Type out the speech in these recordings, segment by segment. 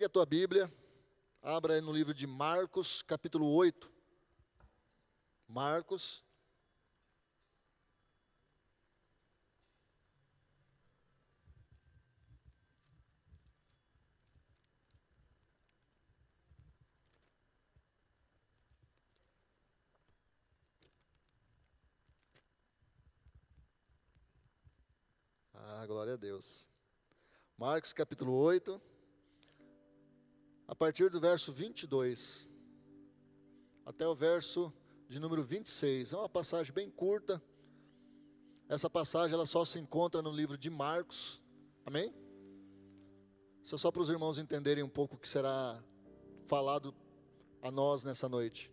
Pegue a tua Bíblia, abra aí no livro de Marcos, capítulo 8. Marcos. Ah, glória a Deus. Marcos capítulo 8, a partir do verso 22 até o verso de número 26. É uma passagem bem curta. Essa passagem ela só se encontra no livro de Marcos. Amém? Isso é só para os irmãos entenderem um pouco o que será falado a nós nessa noite.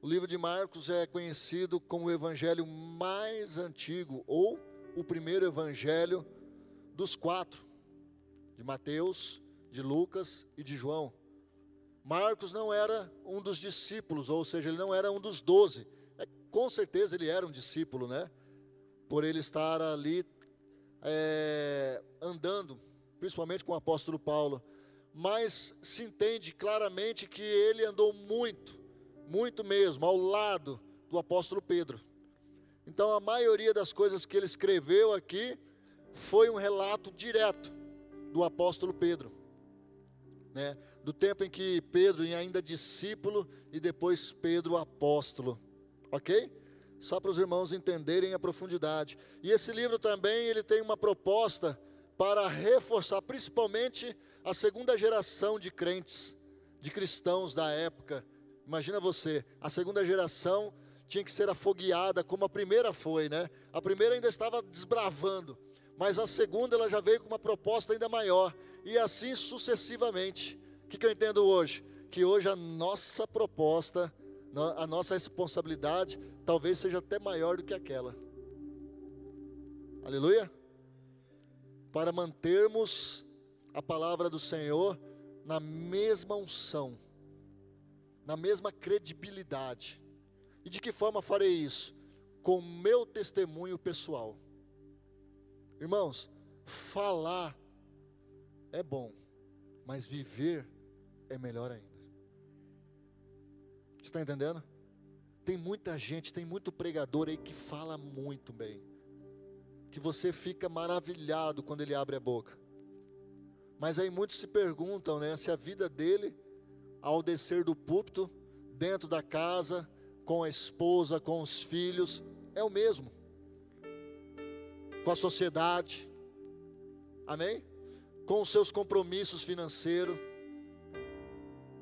O livro de Marcos é conhecido como o evangelho mais antigo ou o primeiro evangelho dos quatro: de Mateus, de Lucas e de João. Marcos não era um dos discípulos, ou seja, ele não era um dos doze. É, com certeza ele era um discípulo, né? Por ele estar ali é, andando, principalmente com o apóstolo Paulo. Mas se entende claramente que ele andou muito, muito mesmo, ao lado do apóstolo Pedro. Então a maioria das coisas que ele escreveu aqui foi um relato direto do apóstolo Pedro, né? Do tempo em que Pedro ainda discípulo e depois Pedro apóstolo, ok? Só para os irmãos entenderem a profundidade. E esse livro também ele tem uma proposta para reforçar, principalmente a segunda geração de crentes, de cristãos da época. Imagina você, a segunda geração tinha que ser afogueada como a primeira foi, né? A primeira ainda estava desbravando, mas a segunda ela já veio com uma proposta ainda maior, e assim sucessivamente. O que, que eu entendo hoje? Que hoje a nossa proposta, a nossa responsabilidade, talvez seja até maior do que aquela. Aleluia? Para mantermos a palavra do Senhor na mesma unção, na mesma credibilidade. E de que forma farei isso? Com meu testemunho pessoal. Irmãos, falar é bom, mas viver é melhor ainda. Está entendendo? Tem muita gente, tem muito pregador aí que fala muito bem, que você fica maravilhado quando ele abre a boca. Mas aí muitos se perguntam, né, se a vida dele, ao descer do púlpito, dentro da casa, com a esposa, com os filhos, é o mesmo. Com a sociedade, amém? Com os seus compromissos financeiros.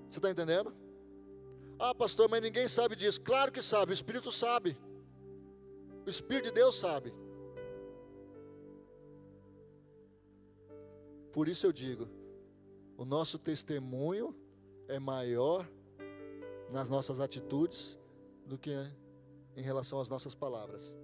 Você está entendendo? Ah, pastor, mas ninguém sabe disso. Claro que sabe, o Espírito sabe. O Espírito de Deus sabe. Por isso eu digo: o nosso testemunho é maior nas nossas atitudes do que em relação às nossas palavras.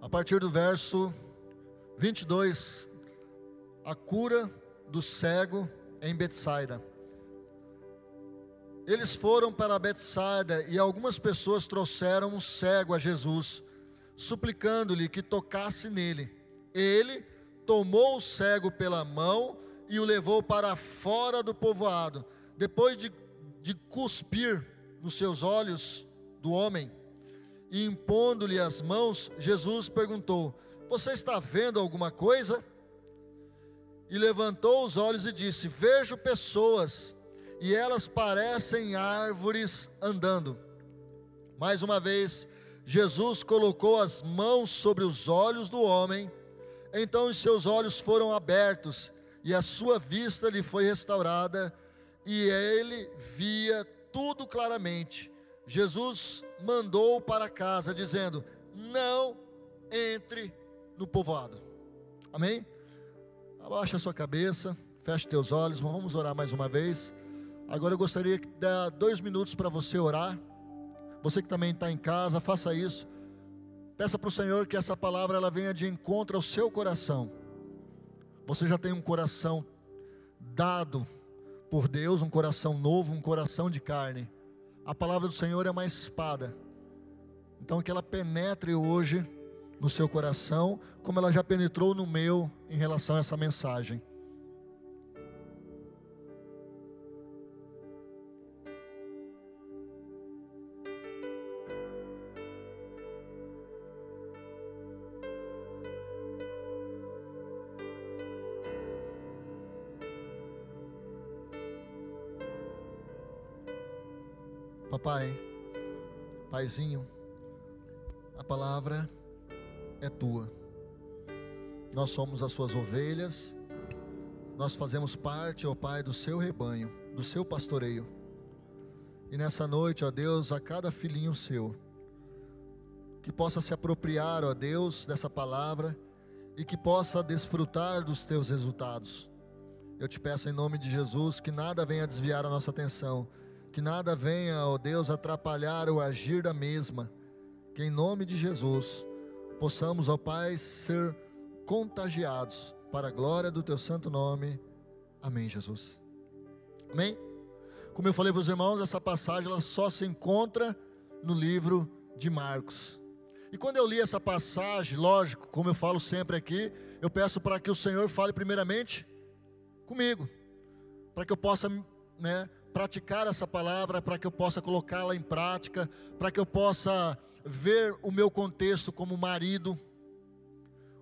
A partir do verso 22, a cura do cego em Betsaida. Eles foram para Betsaida e algumas pessoas trouxeram um cego a Jesus, suplicando-lhe que tocasse nele. Ele tomou o cego pela mão e o levou para fora do povoado. Depois de, de cuspir nos seus olhos do homem, e impondo-lhe as mãos, Jesus perguntou: Você está vendo alguma coisa? E levantou os olhos e disse: Vejo pessoas, e elas parecem árvores andando. Mais uma vez, Jesus colocou as mãos sobre os olhos do homem, então os seus olhos foram abertos, e a sua vista lhe foi restaurada, e ele via tudo claramente. Jesus mandou para casa, dizendo: Não entre no povoado. Amém? Abaixa a sua cabeça, Feche teus olhos, vamos orar mais uma vez. Agora eu gostaria de dar dois minutos para você orar. Você que também está em casa, faça isso. Peça para o Senhor que essa palavra ela venha de encontro ao seu coração. Você já tem um coração dado por Deus, um coração novo, um coração de carne. A palavra do Senhor é uma espada. Então que ela penetre hoje no seu coração, como ela já penetrou no meu em relação a essa mensagem. Papai, Paizinho, a palavra é tua. Nós somos as suas ovelhas, nós fazemos parte, ó Pai, do seu rebanho, do seu pastoreio. E nessa noite, ó Deus, a cada filhinho seu, que possa se apropriar, ó Deus, dessa palavra e que possa desfrutar dos teus resultados. Eu te peço em nome de Jesus que nada venha desviar a nossa atenção, que nada venha, ó Deus, atrapalhar o agir da mesma, que em nome de Jesus possamos, ó Pai, ser contagiados para a glória do teu santo nome. Amém, Jesus. Amém? Como eu falei para os irmãos, essa passagem ela só se encontra no livro de Marcos. E quando eu li essa passagem, lógico, como eu falo sempre aqui, eu peço para que o Senhor fale primeiramente comigo, para que eu possa, né, praticar essa palavra, para que eu possa colocá-la em prática, para que eu possa ver o meu contexto como marido,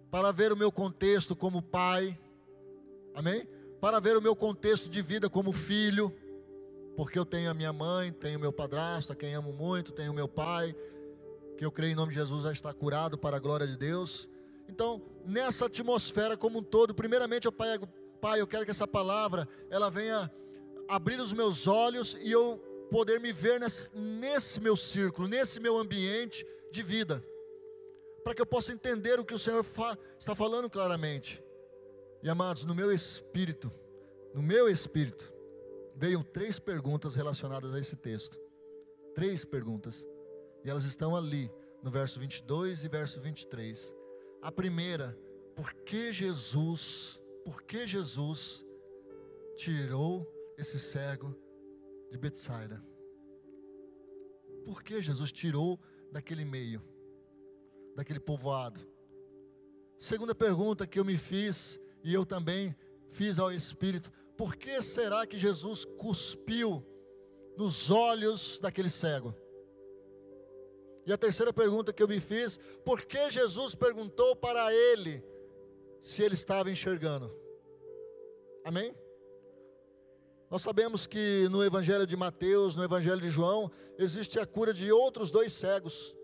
para ver o meu contexto como pai, amém? Para ver o meu contexto de vida como filho, porque eu tenho a minha mãe, tenho meu padrasto, a quem amo muito, tenho meu pai, que eu creio em nome de Jesus já está curado para a glória de Deus. Então, nessa atmosfera como um todo, primeiramente, eu pai, pai, eu quero que essa palavra ela venha abrir os meus olhos e eu poder me ver nesse, nesse meu círculo, nesse meu ambiente de vida, para que eu possa entender o que o Senhor fa, está falando claramente. E amados, no meu espírito, no meu espírito, veio três perguntas relacionadas a esse texto. Três perguntas. E elas estão ali, no verso 22 e verso 23. A primeira, por que Jesus, por que Jesus tirou esse cego de Betsaida? Por que Jesus tirou daquele meio, daquele povoado? Segunda pergunta que eu me fiz, e eu também fiz ao Espírito: por que será que Jesus cuspiu nos olhos daquele cego? E a terceira pergunta que eu me fiz: por que Jesus perguntou para ele se ele estava enxergando? Amém? Nós sabemos que no Evangelho de Mateus, no Evangelho de João, existe a cura de outros dois cegos,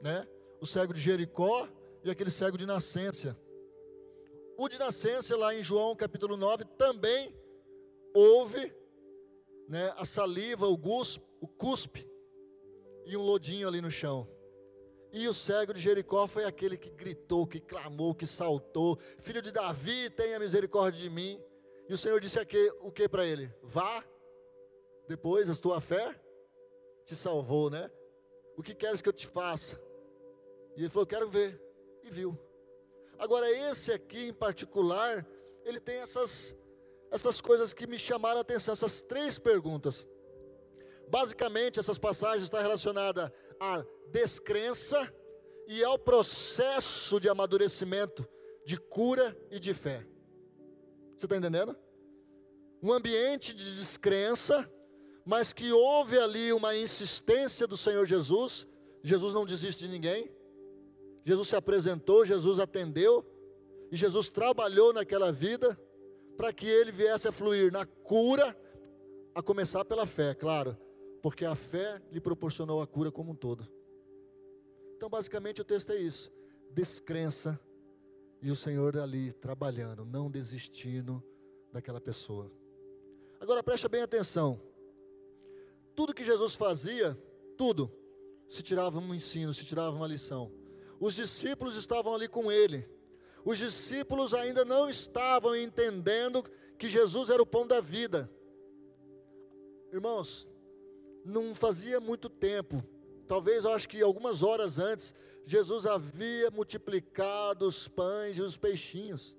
né? O cego de Jericó e aquele cego de nascença. O de nascença, lá em João capítulo 9, também houve né, a saliva, o, guspe, o cuspe e um lodinho ali no chão. E o cego de Jericó foi aquele que gritou, que clamou, que saltou: Filho de Davi, tenha misericórdia de mim. E o Senhor disse aqui, o que para ele? Vá, depois a tua fé te salvou, né? O que queres que eu te faça? E ele falou: Quero ver. E viu. Agora, esse aqui em particular, ele tem essas, essas coisas que me chamaram a atenção, essas três perguntas. Basicamente, essas passagens estão relacionadas à descrença e ao processo de amadurecimento, de cura e de fé. Você está entendendo? Um ambiente de descrença, mas que houve ali uma insistência do Senhor Jesus. Jesus não desiste de ninguém. Jesus se apresentou, Jesus atendeu, e Jesus trabalhou naquela vida para que ele viesse a fluir na cura, a começar pela fé, claro, porque a fé lhe proporcionou a cura como um todo. Então, basicamente, o texto é isso: descrença e o Senhor ali trabalhando, não desistindo daquela pessoa. Agora preste bem atenção. Tudo que Jesus fazia, tudo, se tirava um ensino, se tirava uma lição. Os discípulos estavam ali com ele. Os discípulos ainda não estavam entendendo que Jesus era o pão da vida. Irmãos, não fazia muito tempo, talvez eu acho que algumas horas antes, Jesus havia multiplicado os pães e os peixinhos.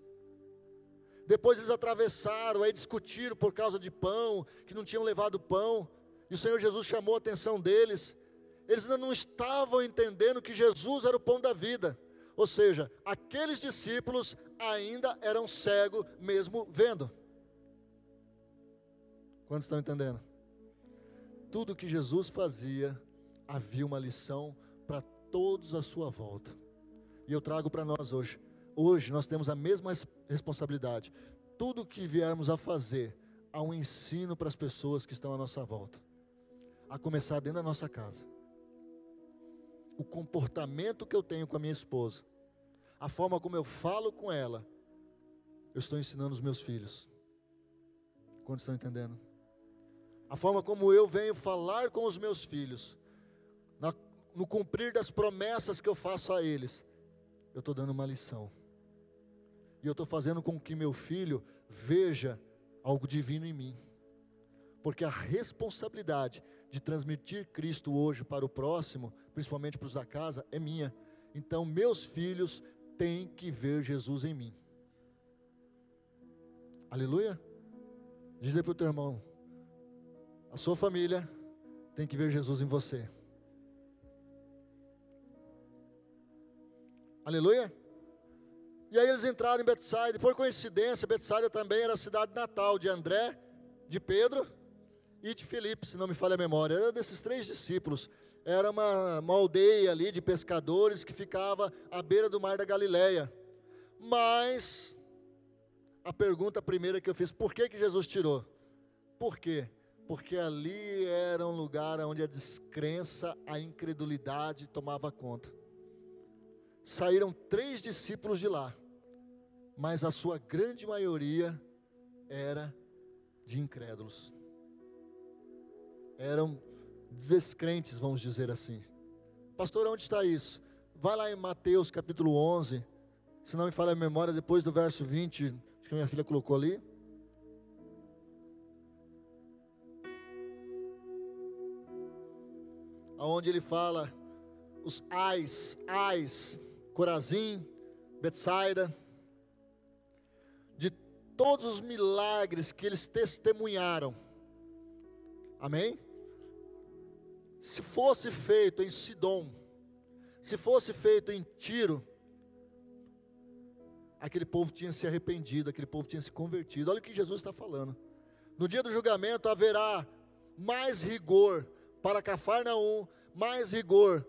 Depois eles atravessaram, aí discutiram por causa de pão, que não tinham levado pão. E o Senhor Jesus chamou a atenção deles. Eles ainda não estavam entendendo que Jesus era o pão da vida. Ou seja, aqueles discípulos ainda eram cegos, mesmo vendo. Quantos estão entendendo? Tudo que Jesus fazia, havia uma lição todos à sua volta. E eu trago para nós hoje. Hoje nós temos a mesma responsabilidade. Tudo que viermos a fazer, há um ensino para as pessoas que estão à nossa volta. A começar dentro da nossa casa. O comportamento que eu tenho com a minha esposa, a forma como eu falo com ela, eu estou ensinando os meus filhos. Quantos estão entendendo? A forma como eu venho falar com os meus filhos, no cumprir das promessas que eu faço a eles, eu estou dando uma lição. E eu estou fazendo com que meu filho veja algo divino em mim. Porque a responsabilidade de transmitir Cristo hoje para o próximo, principalmente para os da casa, é minha. Então, meus filhos têm que ver Jesus em mim. Aleluia? Diz aí para o teu irmão: a sua família tem que ver Jesus em você. Aleluia? E aí eles entraram em Betsaida, por coincidência, Betsaida também era a cidade natal de André, de Pedro e de Filipe, se não me falha a memória. Era desses três discípulos. Era uma, uma aldeia ali de pescadores que ficava à beira do mar da Galileia. Mas a pergunta primeira que eu fiz, por que, que Jesus tirou? Por quê? Porque ali era um lugar onde a descrença, a incredulidade tomava conta. Saíram três discípulos de lá mas a sua grande maioria era de incrédulos. Eram descrentes, vamos dizer assim. Pastor, onde está isso? Vai lá em Mateus capítulo 11, se não me falha a memória, depois do verso 20, acho que minha filha colocou ali. Aonde ele fala os ais, ais, Corazim, Betsaida, todos os milagres que eles testemunharam. Amém? Se fosse feito em Sidom, se fosse feito em Tiro, aquele povo tinha se arrependido, aquele povo tinha se convertido. Olha o que Jesus está falando. No dia do julgamento haverá mais rigor para Cafarnaum, mais rigor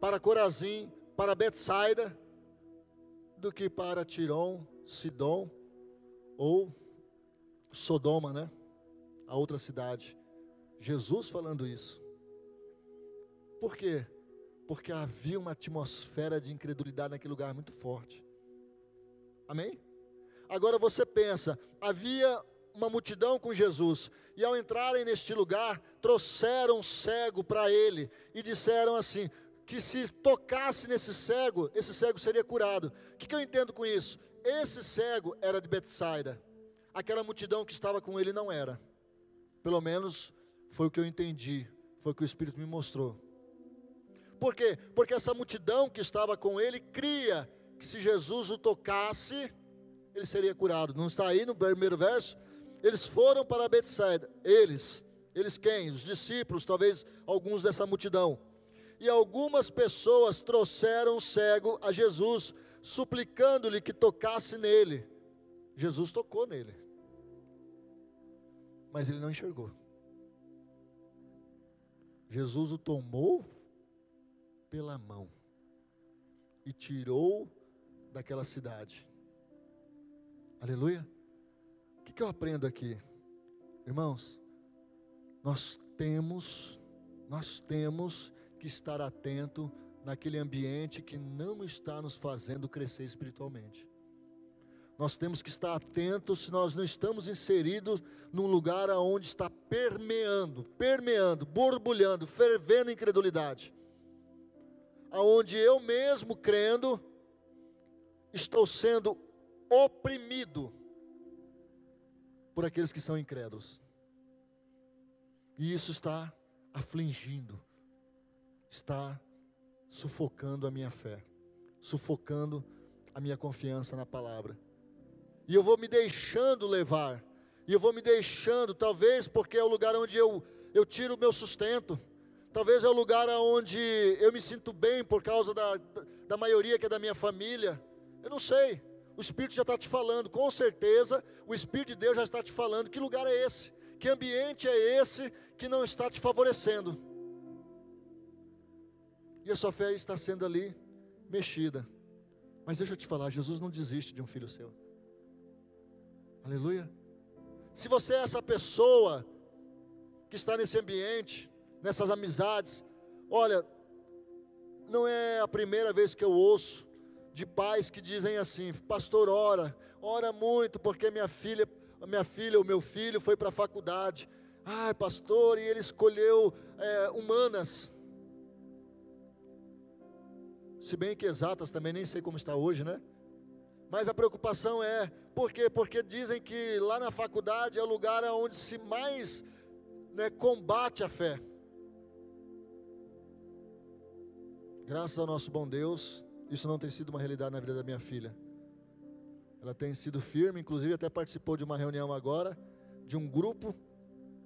para Corazim, para Betsaida, do que para Tirom, Sidom ou Sodoma, né? A outra cidade. Jesus falando isso. Por quê? Porque havia uma atmosfera de incredulidade naquele lugar muito forte. Amém? Agora você pensa, havia uma multidão com Jesus, e ao entrarem neste lugar, trouxeram um cego para ele e disseram assim: que se tocasse nesse cego, esse cego seria curado. O que, que eu entendo com isso? Esse cego era de Betsaida. Aquela multidão que estava com ele não era. Pelo menos foi o que eu entendi, foi o que o Espírito me mostrou. Por quê? Porque essa multidão que estava com ele cria que se Jesus o tocasse, ele seria curado. Não está aí no primeiro verso? Eles foram para Betsaida. Eles, eles quem? Os discípulos, talvez alguns dessa multidão. E algumas pessoas trouxeram o cego a Jesus suplicando-lhe que tocasse nele. Jesus tocou nele, mas ele não enxergou. Jesus o tomou pela mão e tirou daquela cidade. Aleluia. O que, que eu aprendo aqui? Irmãos, nós temos, nós temos que estar atento naquele ambiente que não está nos fazendo crescer espiritualmente. Nós temos que estar atentos se nós não estamos inseridos num lugar onde está permeando, permeando, borbulhando, fervendo incredulidade. Aonde eu mesmo crendo estou sendo oprimido por aqueles que são incrédulos. E isso está afligindo, está sufocando a minha fé, sufocando a minha confiança na palavra. E eu vou me deixando levar, e eu vou me deixando, talvez porque é o lugar onde eu, eu tiro o meu sustento, talvez é o lugar onde eu me sinto bem por causa da, da maioria que é da minha família, eu não sei, o Espírito já está te falando, com certeza, o Espírito de Deus já está te falando, que lugar é esse? Que ambiente é esse que não está te favorecendo? E a sua fé está sendo ali mexida. Mas deixa eu te falar, Jesus não desiste de um filho seu. Aleluia. Se você é essa pessoa que está nesse ambiente, nessas amizades, olha, não é a primeira vez que eu ouço de pais que dizem assim: Pastor, ora, ora muito, porque minha filha, minha filha, o meu filho foi para a faculdade. Ai, pastor, e ele escolheu é, humanas. Se bem que exatas também nem sei como está hoje, né? Mas a preocupação é, por quê? Porque dizem que lá na faculdade é o lugar onde se mais né, combate a fé. Graças ao nosso bom Deus, isso não tem sido uma realidade na vida da minha filha. Ela tem sido firme, inclusive até participou de uma reunião agora, de um grupo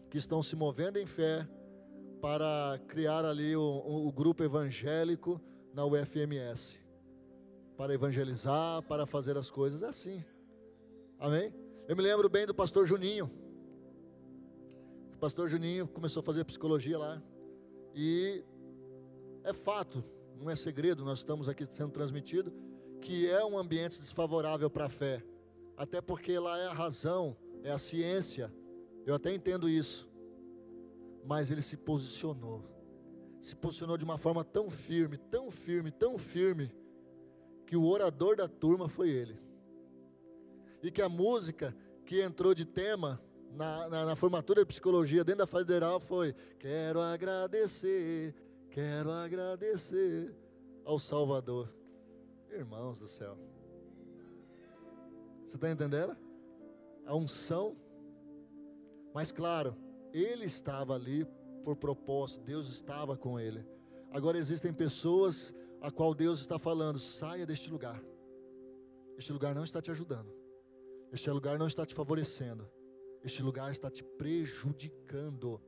que estão se movendo em fé para criar ali o, o grupo evangélico na UFMS. Para evangelizar, para fazer as coisas. É assim. Amém? Eu me lembro bem do pastor Juninho. O pastor Juninho começou a fazer psicologia lá. E é fato, não é segredo, nós estamos aqui sendo transmitido, que é um ambiente desfavorável para a fé, até porque lá é a razão, é a ciência, eu até entendo isso, mas ele se posicionou, se posicionou de uma forma tão firme, tão firme, tão firme, que o orador da turma foi ele, e que a música que entrou de tema na, na, na formatura de psicologia dentro da federal foi: Quero agradecer Quero agradecer ao Salvador. Irmãos do céu. Você está entendendo? A unção. Mas claro, ele estava ali por propósito, Deus estava com ele. Agora existem pessoas a qual Deus está falando: saia deste lugar. Este lugar não está te ajudando. Este lugar não está te favorecendo. Este lugar está te prejudicando.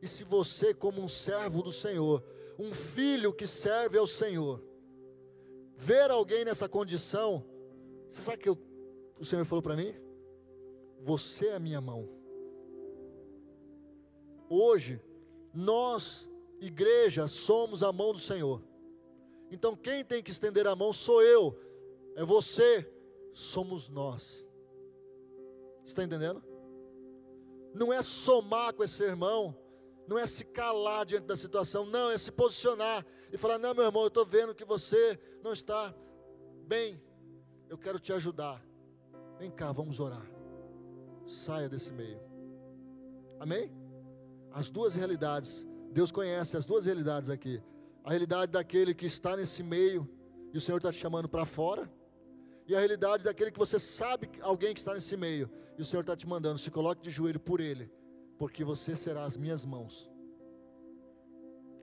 E se você, como um servo do Senhor, um filho que serve ao Senhor, ver alguém nessa condição, você sabe que eu, o Senhor falou para mim? Você é a minha mão. Hoje, nós, igreja, somos a mão do Senhor. Então, quem tem que estender a mão sou eu, é você, somos nós. Está entendendo? Não é somar com esse irmão, não é se calar diante da situação, não, é se posicionar e falar: não, meu irmão, eu estou vendo que você não está bem, eu quero te ajudar. Vem cá, vamos orar. Saia desse meio. Amém? As duas realidades, Deus conhece as duas realidades aqui. A realidade daquele que está nesse meio e o Senhor está te chamando para fora, e a realidade daquele que você sabe alguém que está nesse meio e o Senhor está te mandando, se coloque de joelho por ele porque você será as minhas mãos.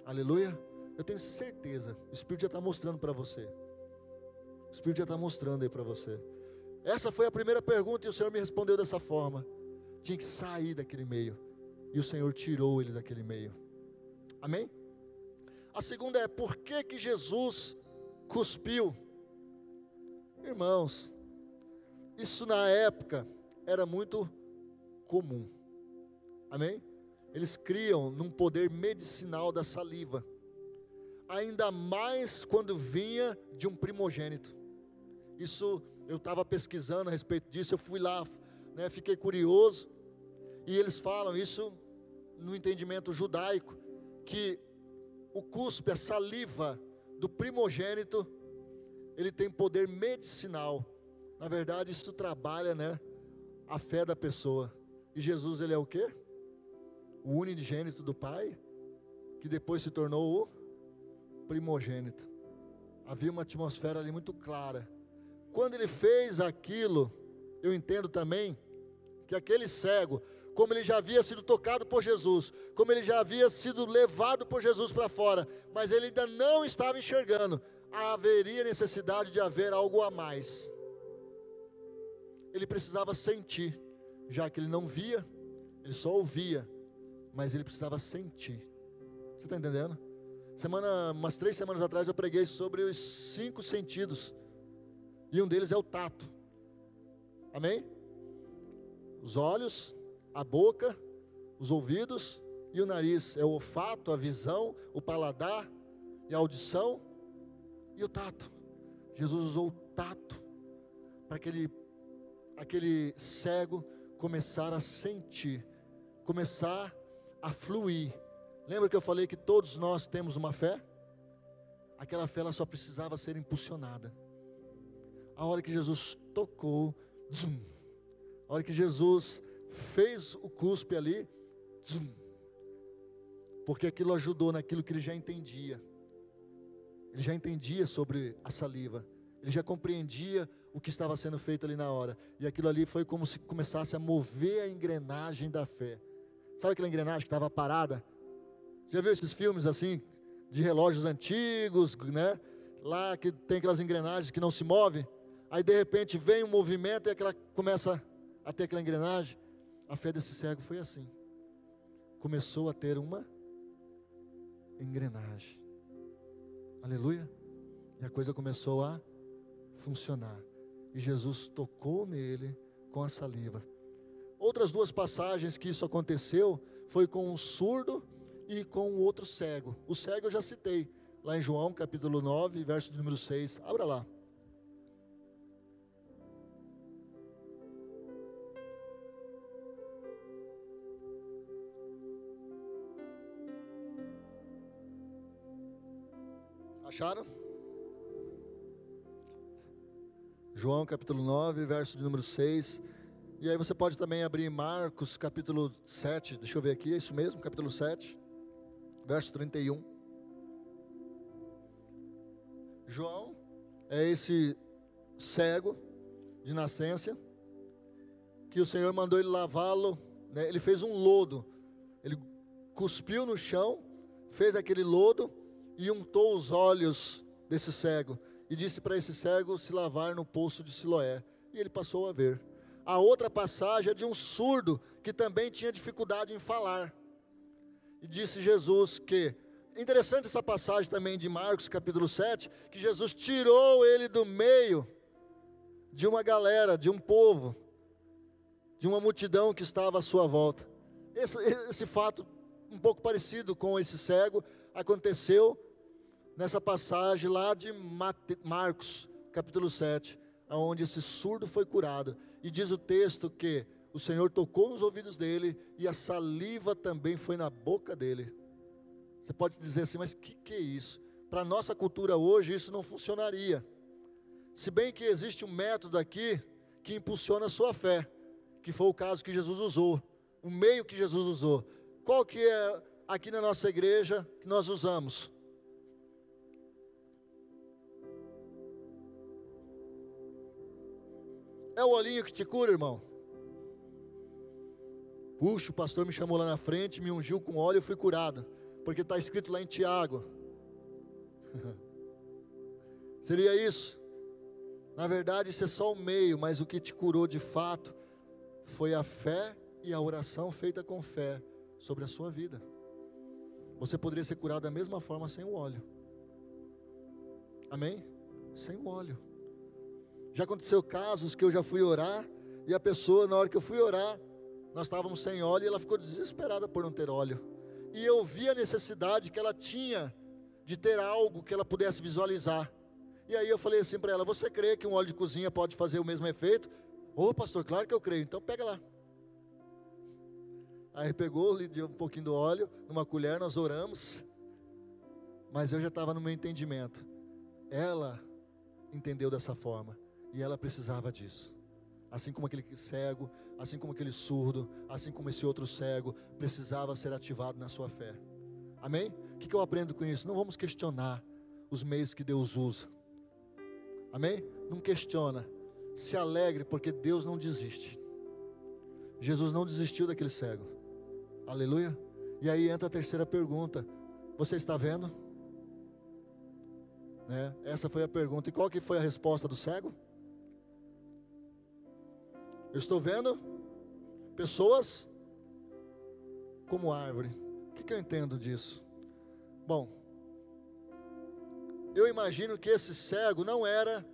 Aleluia. Eu tenho certeza, o Espírito já está mostrando para você. O Espírito já está mostrando aí para você. Essa foi a primeira pergunta e o Senhor me respondeu dessa forma. Tinha que sair daquele meio. E o Senhor tirou ele daquele meio. Amém? A segunda é por que, que Jesus cuspiu? Irmãos, isso na época era muito comum. Amém? Eles criam num poder medicinal da saliva. Ainda mais quando vinha de um primogênito. Isso eu estava pesquisando a respeito disso, eu fui lá, né, fiquei curioso. E eles falam isso no entendimento judaico, que o cuspe, a saliva do primogênito, ele tem poder medicinal. Na verdade, isso trabalha, né, a fé da pessoa. E Jesus, ele é o quê? o unigênito do Pai, que depois se tornou o primogênito. Havia uma atmosfera ali muito clara. Quando ele fez aquilo, eu entendo também que aquele cego, como ele já havia sido tocado por Jesus, como ele já havia sido levado por Jesus para fora, mas ele ainda não estava enxergando, haveria necessidade de haver algo a mais. Ele precisava sentir, já que ele não via, ele só ouvia, mas ele precisava sentir. Você está entendendo? Semana, umas três semanas atrás eu preguei sobre os cinco sentidos. E um deles é o tato. Amém? Os olhos, a boca, os ouvidos e o nariz. É o olfato, a visão, o paladar e a audição e o tato. Jesus usou o tato para aquele, aquele cego começar a sentir, começar a fluir. Lembra que eu falei que todos nós temos uma fé? Aquela fé ela só precisava ser impulsionada. A hora que Jesus tocou, a hora que Jesus fez o cuspe ali, porque aquilo ajudou naquilo que ele já entendia. Ele já entendia sobre a saliva, ele já compreendia o que estava sendo feito ali na hora, e aquilo ali foi como se começasse a mover a engrenagem da fé. Sabe aquela engrenagem que estava parada? Você já viu esses filmes assim, de relógios antigos, né? Lá que tem aquelas engrenagens que não se movem. Aí de repente vem um movimento e aquela começa a ter aquela engrenagem. A fé desse cego foi assim. Começou a ter uma engrenagem. Aleluia. E a coisa começou a funcionar. E Jesus tocou nele com a saliva. Outras duas passagens que isso aconteceu foi com o surdo e com o outro cego. O cego eu já citei, lá em João capítulo 9, verso número 6. Abra lá. Acharam? João capítulo 9, verso de número 6. E aí você pode também abrir Marcos capítulo 7, deixa eu ver aqui, é isso mesmo, capítulo 7, verso 31. João é esse cego de nascença, que o Senhor mandou ele lavá-lo, né? ele fez um lodo, ele cuspiu no chão, fez aquele lodo, e untou os olhos desse cego e disse para esse cego se lavar no poço de Siloé. E ele passou a ver. A outra passagem é de um surdo que também tinha dificuldade em falar. E disse Jesus que interessante essa passagem também de Marcos, capítulo 7, que Jesus tirou ele do meio de uma galera, de um povo, de uma multidão que estava à sua volta. Esse, esse fato, um pouco parecido com esse cego, aconteceu nessa passagem lá de Marcos, capítulo 7, onde esse surdo foi curado. E diz o texto que o Senhor tocou nos ouvidos dele e a saliva também foi na boca dele. Você pode dizer assim, mas que, que é isso? Para a nossa cultura hoje, isso não funcionaria. Se bem que existe um método aqui que impulsiona a sua fé, que foi o caso que Jesus usou, o meio que Jesus usou. Qual que é aqui na nossa igreja que nós usamos? É o olhinho que te cura, irmão? Puxa, o pastor me chamou lá na frente, me ungiu com óleo e fui curado. Porque está escrito lá em Tiago. Seria isso? Na verdade, isso é só o meio, mas o que te curou de fato foi a fé e a oração feita com fé sobre a sua vida. Você poderia ser curado da mesma forma sem o óleo. Amém? Sem o óleo. Já aconteceu casos que eu já fui orar e a pessoa, na hora que eu fui orar, nós estávamos sem óleo e ela ficou desesperada por não ter óleo. E eu vi a necessidade que ela tinha de ter algo que ela pudesse visualizar. E aí eu falei assim para ela: Você crê que um óleo de cozinha pode fazer o mesmo efeito? Ô oh, pastor, claro que eu creio, então pega lá. Aí pegou, lhe deu um pouquinho do óleo, numa colher, nós oramos. Mas eu já estava no meu entendimento. Ela entendeu dessa forma. E ela precisava disso. Assim como aquele cego, assim como aquele surdo, assim como esse outro cego, precisava ser ativado na sua fé. Amém? O que eu aprendo com isso? Não vamos questionar os meios que Deus usa. Amém? Não questiona. Se alegre, porque Deus não desiste. Jesus não desistiu daquele cego. Aleluia. E aí entra a terceira pergunta: Você está vendo? Né? Essa foi a pergunta. E qual que foi a resposta do cego? Eu estou vendo pessoas como árvore. O que, que eu entendo disso? Bom, eu imagino que esse cego não era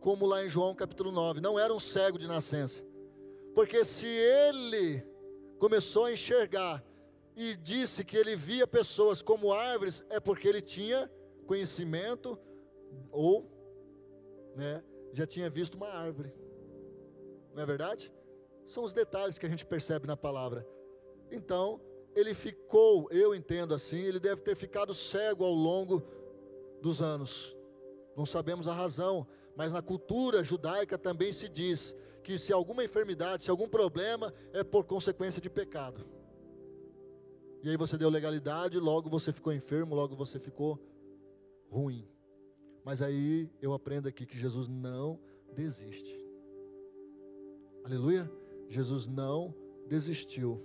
como lá em João capítulo 9, não era um cego de nascença. Porque se ele começou a enxergar e disse que ele via pessoas como árvores, é porque ele tinha conhecimento ou né, já tinha visto uma árvore. Não é verdade? São os detalhes que a gente percebe na palavra. Então, ele ficou, eu entendo assim, ele deve ter ficado cego ao longo dos anos. Não sabemos a razão, mas na cultura judaica também se diz que se alguma enfermidade, se algum problema, é por consequência de pecado. E aí você deu legalidade, logo você ficou enfermo, logo você ficou ruim. Mas aí eu aprendo aqui que Jesus não desiste. Aleluia? Jesus não desistiu.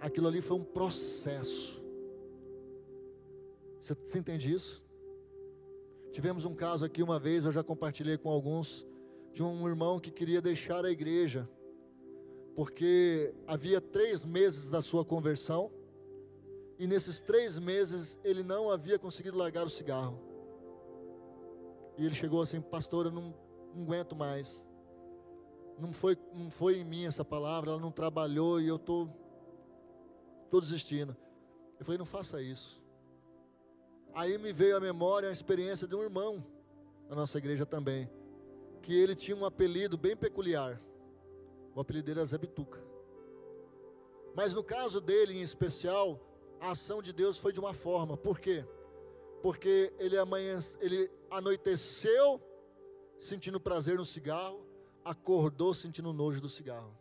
Aquilo ali foi um processo. Você, você entende isso? Tivemos um caso aqui uma vez, eu já compartilhei com alguns, de um irmão que queria deixar a igreja, porque havia três meses da sua conversão, e nesses três meses ele não havia conseguido largar o cigarro. E ele chegou assim, pastor, eu não, não aguento mais. Não foi, não foi em mim essa palavra, ela não trabalhou e eu estou tô, tô desistindo. Eu falei, não faça isso. Aí me veio à memória a experiência de um irmão na nossa igreja também, que ele tinha um apelido bem peculiar. O apelido dele era Zé Bituca. Mas no caso dele em especial, a ação de Deus foi de uma forma. Por quê? Porque ele, amanhã, ele anoiteceu sentindo prazer no cigarro, acordou sentindo nojo do cigarro.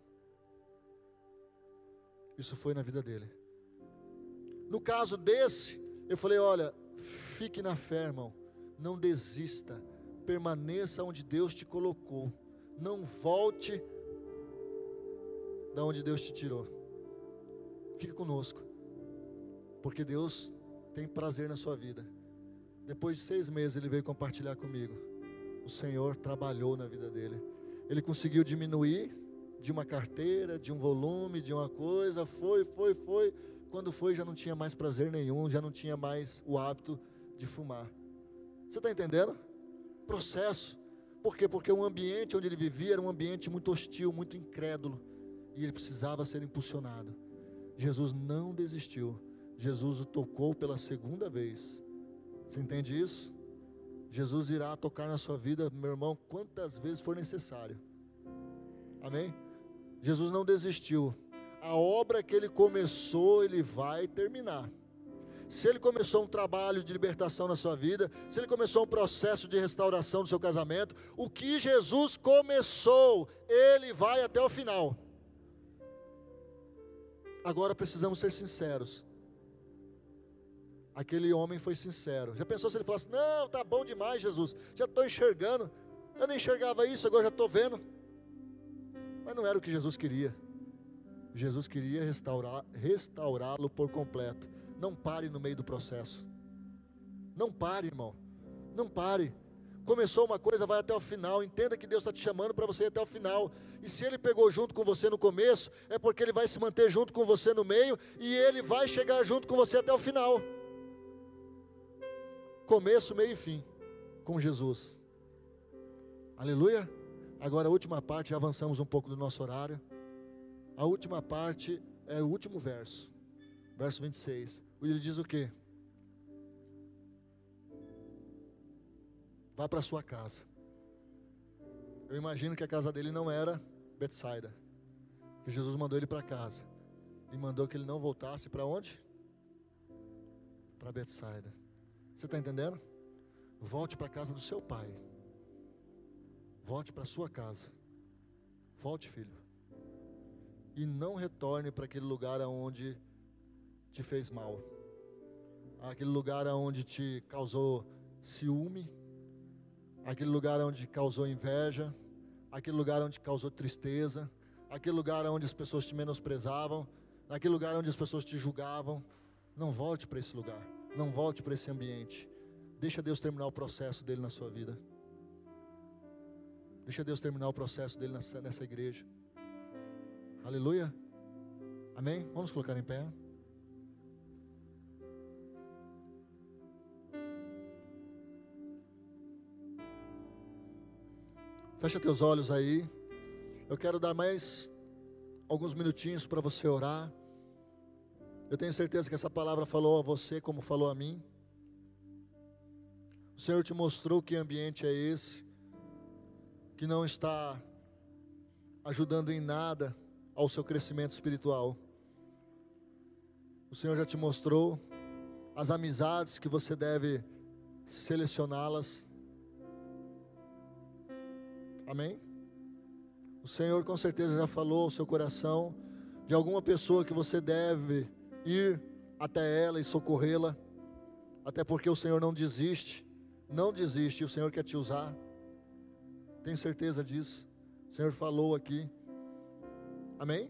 Isso foi na vida dele. No caso desse, eu falei: olha, Fique na fé, irmão. Não desista. Permaneça onde Deus te colocou. Não volte da onde Deus te tirou. Fique conosco. Porque Deus tem prazer na sua vida. Depois de seis meses ele veio compartilhar comigo. O Senhor trabalhou na vida dele. Ele conseguiu diminuir de uma carteira, de um volume, de uma coisa. Foi, foi, foi. Quando foi, já não tinha mais prazer nenhum, já não tinha mais o hábito de fumar. Você está entendendo? Processo. Por quê? Porque o ambiente onde ele vivia era um ambiente muito hostil, muito incrédulo. E ele precisava ser impulsionado. Jesus não desistiu. Jesus o tocou pela segunda vez. Você entende isso? Jesus irá tocar na sua vida, meu irmão, quantas vezes for necessário. Amém? Jesus não desistiu. A obra que ele começou, ele vai terminar se ele começou um trabalho de libertação na sua vida, se ele começou um processo de restauração do seu casamento, o que Jesus começou, ele vai até o final. Agora precisamos ser sinceros. Aquele homem foi sincero. Já pensou se ele falasse: Não, tá bom demais, Jesus, já estou enxergando. Eu não enxergava isso, agora já estou vendo. Mas não era o que Jesus queria. Jesus queria restaurar, restaurá-lo por completo. Não pare no meio do processo. Não pare, irmão. Não pare. Começou uma coisa, vai até o final. Entenda que Deus está te chamando para você ir até o final. E se Ele pegou junto com você no começo, é porque Ele vai se manter junto com você no meio e Ele vai chegar junto com você até o final. Começo, meio e fim com Jesus. Aleluia. Agora a última parte, já avançamos um pouco do nosso horário. A última parte é o último verso, verso 26 ele diz o quê? Vá para sua casa. Eu imagino que a casa dele não era Betsaida. Que Jesus mandou ele para casa. E mandou que ele não voltasse para onde? Para Betsaida. Você está entendendo? Volte para a casa do seu pai. Volte para sua casa. Volte, filho. E não retorne para aquele lugar aonde te fez mal, aquele lugar onde te causou ciúme, aquele lugar onde causou inveja, aquele lugar onde causou tristeza, aquele lugar onde as pessoas te menosprezavam, naquele lugar onde as pessoas te julgavam. Não volte para esse lugar, não volte para esse ambiente. Deixa Deus terminar o processo dele na sua vida. Deixa Deus terminar o processo dele nessa, nessa igreja. Aleluia. Amém? Vamos colocar em pé. Fecha teus olhos aí. Eu quero dar mais alguns minutinhos para você orar. Eu tenho certeza que essa palavra falou a você como falou a mim. O Senhor te mostrou que ambiente é esse, que não está ajudando em nada ao seu crescimento espiritual. O Senhor já te mostrou as amizades que você deve selecioná-las. Amém? O Senhor com certeza já falou ao seu coração de alguma pessoa que você deve ir até ela e socorrê-la, até porque o Senhor não desiste, não desiste, o Senhor quer te usar. Tem certeza disso? O Senhor falou aqui. Amém?